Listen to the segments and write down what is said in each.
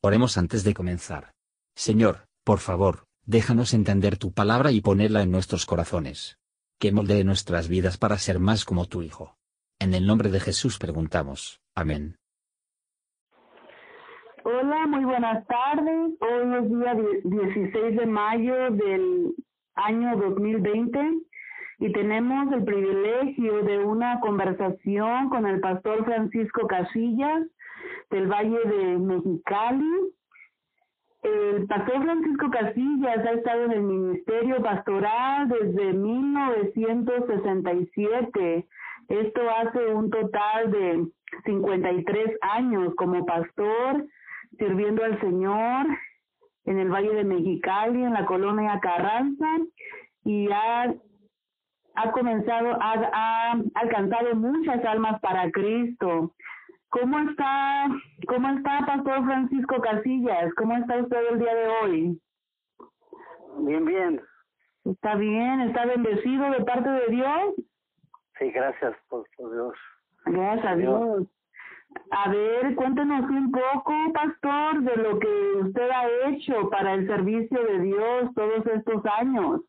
Oremos antes de comenzar. Señor, por favor, déjanos entender tu palabra y ponerla en nuestros corazones. Que moldee nuestras vidas para ser más como tu Hijo. En el nombre de Jesús preguntamos. Amén. Hola, muy buenas tardes. Hoy es día 16 de mayo del año 2020 y tenemos el privilegio de una conversación con el pastor Francisco Casillas del Valle de Mexicali. El pastor Francisco Casillas ha estado en el ministerio pastoral desde 1967. Esto hace un total de 53 años como pastor, sirviendo al Señor en el Valle de Mexicali, en la colonia Carranza, y ha ha comenzado, ha, ha alcanzado muchas almas para Cristo. ¿Cómo está, cómo está Pastor Francisco Casillas? ¿Cómo está usted el día de hoy? Bien, bien. ¿Está bien? ¿Está bendecido de parte de Dios? Sí, gracias por, Dios. Gracias a Dios. A ver, cuéntenos un poco, pastor, de lo que usted ha hecho para el servicio de Dios todos estos años.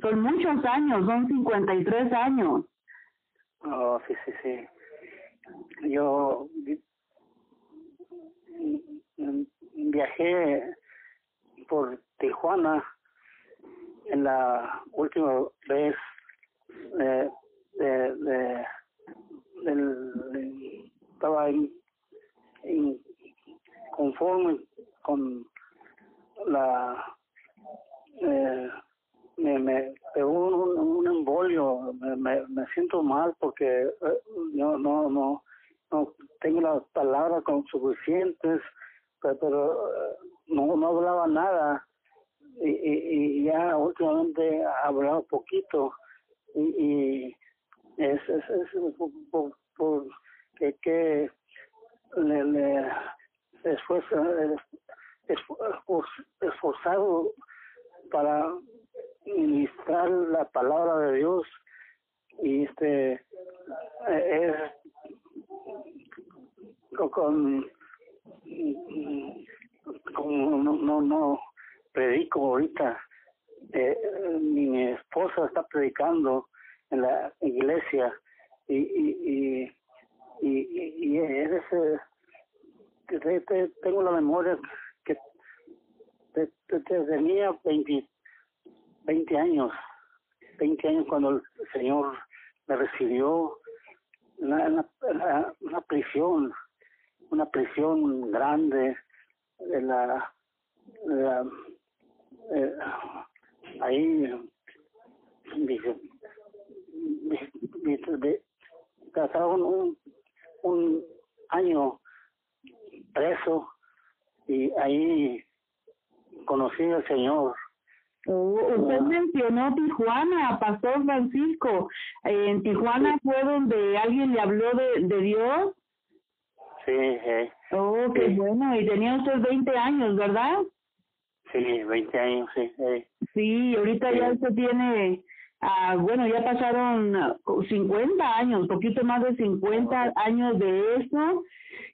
Son muchos años, son 53 años. Oh, sí, sí, sí. Yo viajé por Tijuana en la última vez de, de, estaba en, conforme con la eh, me, me pegó un, un embolio, me, me, siento mal porque eh, no, no, no, no tengo las palabras con suficientes, pero, eh, no, no hablaba nada. Y, y, ya últimamente he hablado poquito. Y, y es, es, es por, por, que, que le, le esfuerzo, esforzado para ministrar la palabra de Dios y este es con, con no, no, no predico ahorita eh, mi esposa está predicando en la iglesia y y y, y, y es tengo la memoria que tenía 20 20 años, 20 años cuando el Señor me recibió. Una, una, una prisión, una prisión grande de la, eh, ahí pasaron un, un año preso y ahí conocí al Señor usted mencionó Tijuana, Pastor Francisco. ¿En Tijuana fue donde alguien le habló de, de Dios? Sí, sí. Oh, qué bueno. Y tenía usted 20 años, ¿verdad? Sí, 20 años, sí. Sí, ahorita ya usted tiene, ah, bueno, ya pasaron 50 años, poquito más de 50 años de eso.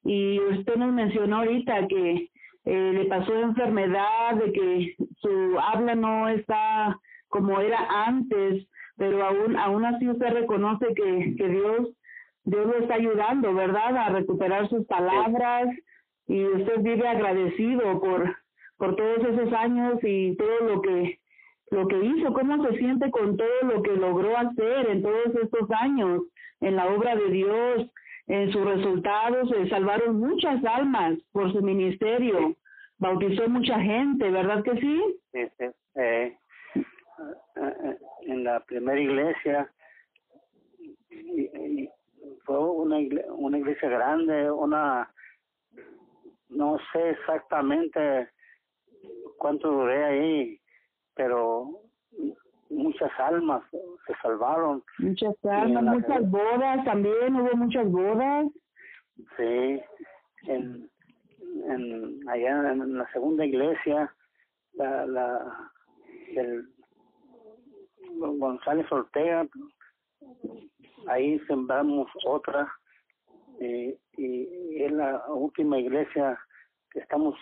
Y usted nos mencionó ahorita que eh, le pasó enfermedad, de que su habla no está como era antes, pero aún, aún así usted reconoce que, que Dios, Dios lo está ayudando, ¿verdad? A recuperar sus palabras y usted vive agradecido por, por todos esos años y todo lo que, lo que hizo, cómo se siente con todo lo que logró hacer en todos estos años en la obra de Dios, en sus resultados se salvaron muchas almas por su ministerio, bautizó mucha gente, ¿verdad que sí? Sí, sí. Eh, eh, en la primera iglesia fue una una iglesia grande, una no sé exactamente cuánto duré ahí, pero muchas almas se salvaron. Muchas almas, muchas bodas también, hubo muchas bodas. Sí, en, en allá en la segunda iglesia, la, la el González Ortega, ahí sembramos otra y, y es la última iglesia que estamos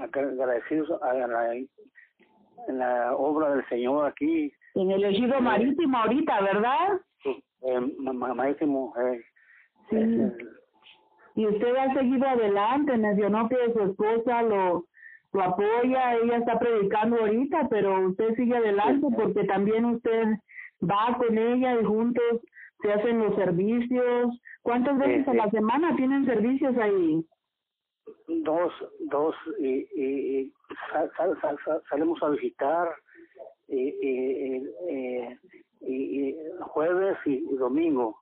agradecidos a la, en la obra del Señor aquí. En el ejido marítimo ahorita, ¿verdad? Eh, marítimo. Eh, sí. y usted ha seguido adelante, mencionó que su esposa lo, lo apoya, ella está predicando ahorita, pero usted sigue adelante porque también usted va con ella y juntos se hacen los servicios. ¿Cuántas veces a la semana tienen servicios ahí? Dos, dos y, y, salimos a visitar y, jueves y, domingo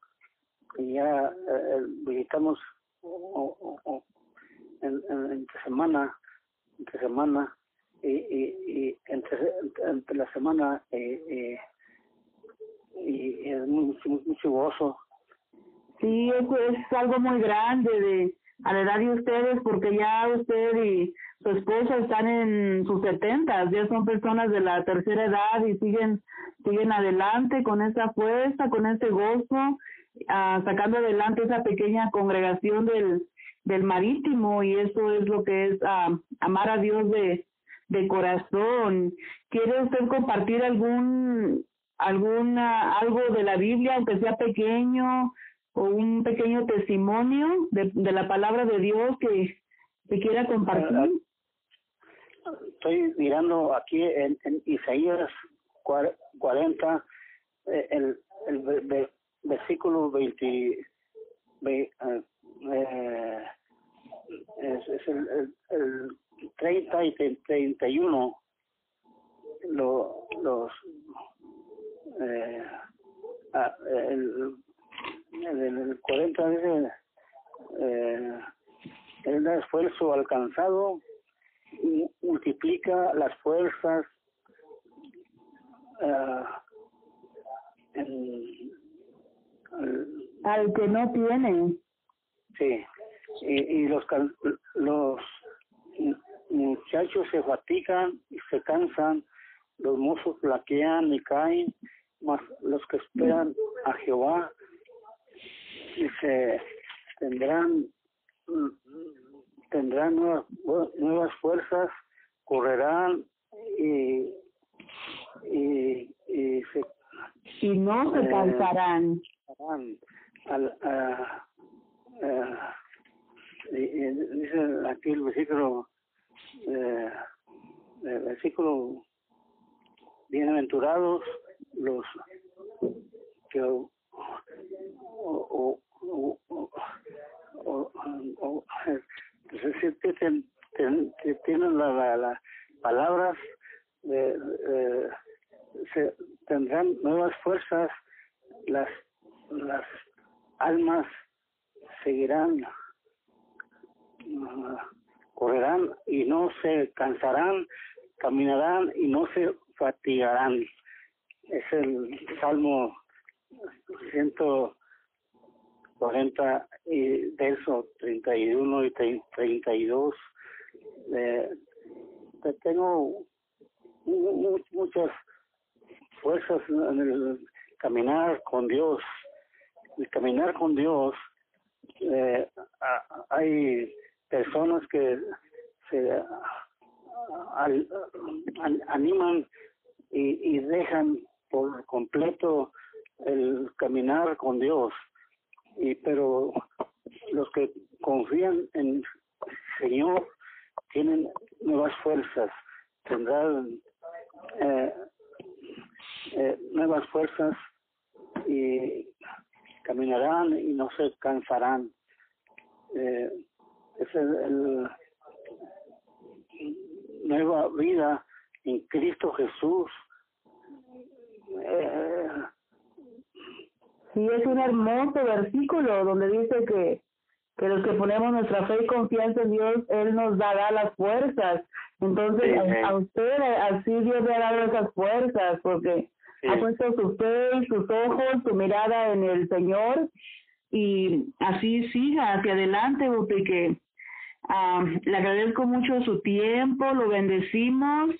y ya eh, visitamos en, entre semana entre semana y, entre, entre la semana eh, y es mucho, mucho gozo sí eso es algo muy grande de a la edad de ustedes, porque ya usted y su esposa están en sus setentas, ya son personas de la tercera edad y siguen siguen adelante con esa fuerza, con ese gozo, ah, sacando adelante esa pequeña congregación del, del marítimo y eso es lo que es ah, amar a Dios de, de corazón. ¿Quiere usted compartir algún alguna algo de la Biblia, aunque sea pequeño, o un pequeño testimonio de, de la palabra de Dios que, que quiera compartir? Estoy mirando aquí en, Isaías 40, eh, el, el, versículo 20, eh, eh, es, es el, el, 30 y 31, lo, los, ah, el en el 40 dice eh, el esfuerzo alcanzado multiplica las fuerzas en, al que no tiene. Sí y, y los los muchachos se fatigan y se cansan los mozos flaquean y caen mas los que esperan a Jehová se tendrán tendrán nuevas, nuevas fuerzas, correrán y, y, y, se, y no se eh, cansarán. al, a, dice aquí el versículo, eh, el versículo, bienaventurados los que o, o, o, o, o tienen las la, palabras de, se tendrán nuevas fuerzas las almas seguirán correrán y no se cansarán caminarán y no se fatigarán. Es el salmo 140 y verso 31 y 32 eh, tengo muchas fuerzas en el caminar con Dios. El caminar con Dios eh, hay personas que se animan y, y dejan por completo el caminar con Dios. Y pero los que confían en Señor tienen nuevas fuerzas tendrán eh, eh, nuevas fuerzas y caminarán y no se cansarán. Eh, es el, nueva vida en Cristo Jesús. Eh, Sí, es un hermoso versículo donde dice que, que los que ponemos nuestra fe y confianza en Dios, Él nos dará las fuerzas. Entonces, a, usted, así Dios le ha dado esas fuerzas, porque ha puesto su fe, sus ojos, su mirada en el Señor, y así siga hacia adelante, porque um, le agradezco mucho su tiempo, lo bendecimos,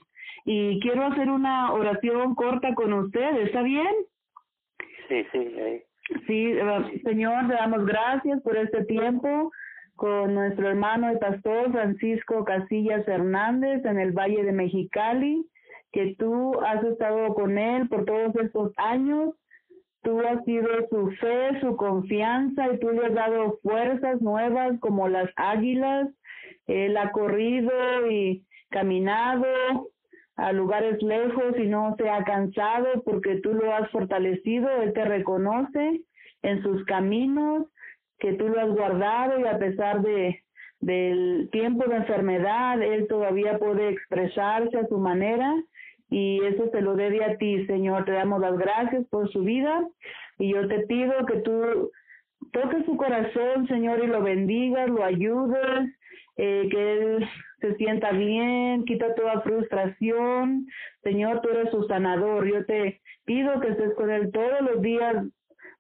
y quiero hacer una oración corta con usted, ¿está bien? Sí, sí. Sí, eh, Señor, le damos gracias por este tiempo. con nuestro hermano y pastor Francisco Casillas Hernández en el Valle de Mexicali, que tú has estado con él por todos estos años. Tú has sido su fe, su confianza y tú le has dado fuerzas nuevas como las águilas. Él ha corrido y caminado a lugares lejos y no se ha cansado porque tú lo has fortalecido, Él te reconoce en sus caminos, que tú lo has guardado y a pesar de del tiempo de enfermedad, Él todavía puede expresarse a su manera y eso te lo debe a ti, Señor. Te damos las gracias por su vida y yo te pido que tú toques su corazón, Señor, y lo bendigas, lo ayudes, eh, que Él se sienta bien, quita toda frustración. Señor, tú eres su sanador. Yo te pido que estés con Él todos los días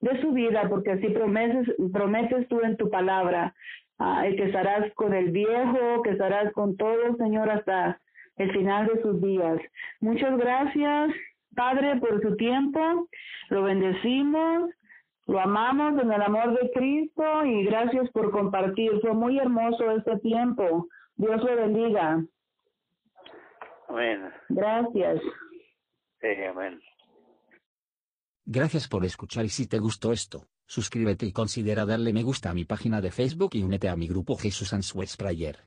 de su vida, porque así prometes, prometes tú en tu palabra, que estarás con el viejo, que estarás con todo, Señor, hasta el final de sus días. Muchas gracias, Padre, por su tiempo. Lo bendecimos, lo amamos en el amor de Cristo y gracias por compartir. Fue muy hermoso este tiempo. Dios lo bendiga. Amén. Gracias. Sí, amén. Gracias por escuchar y si te gustó esto, suscríbete y considera darle me gusta a mi página de Facebook y únete a mi grupo Jesús Answers Prayer.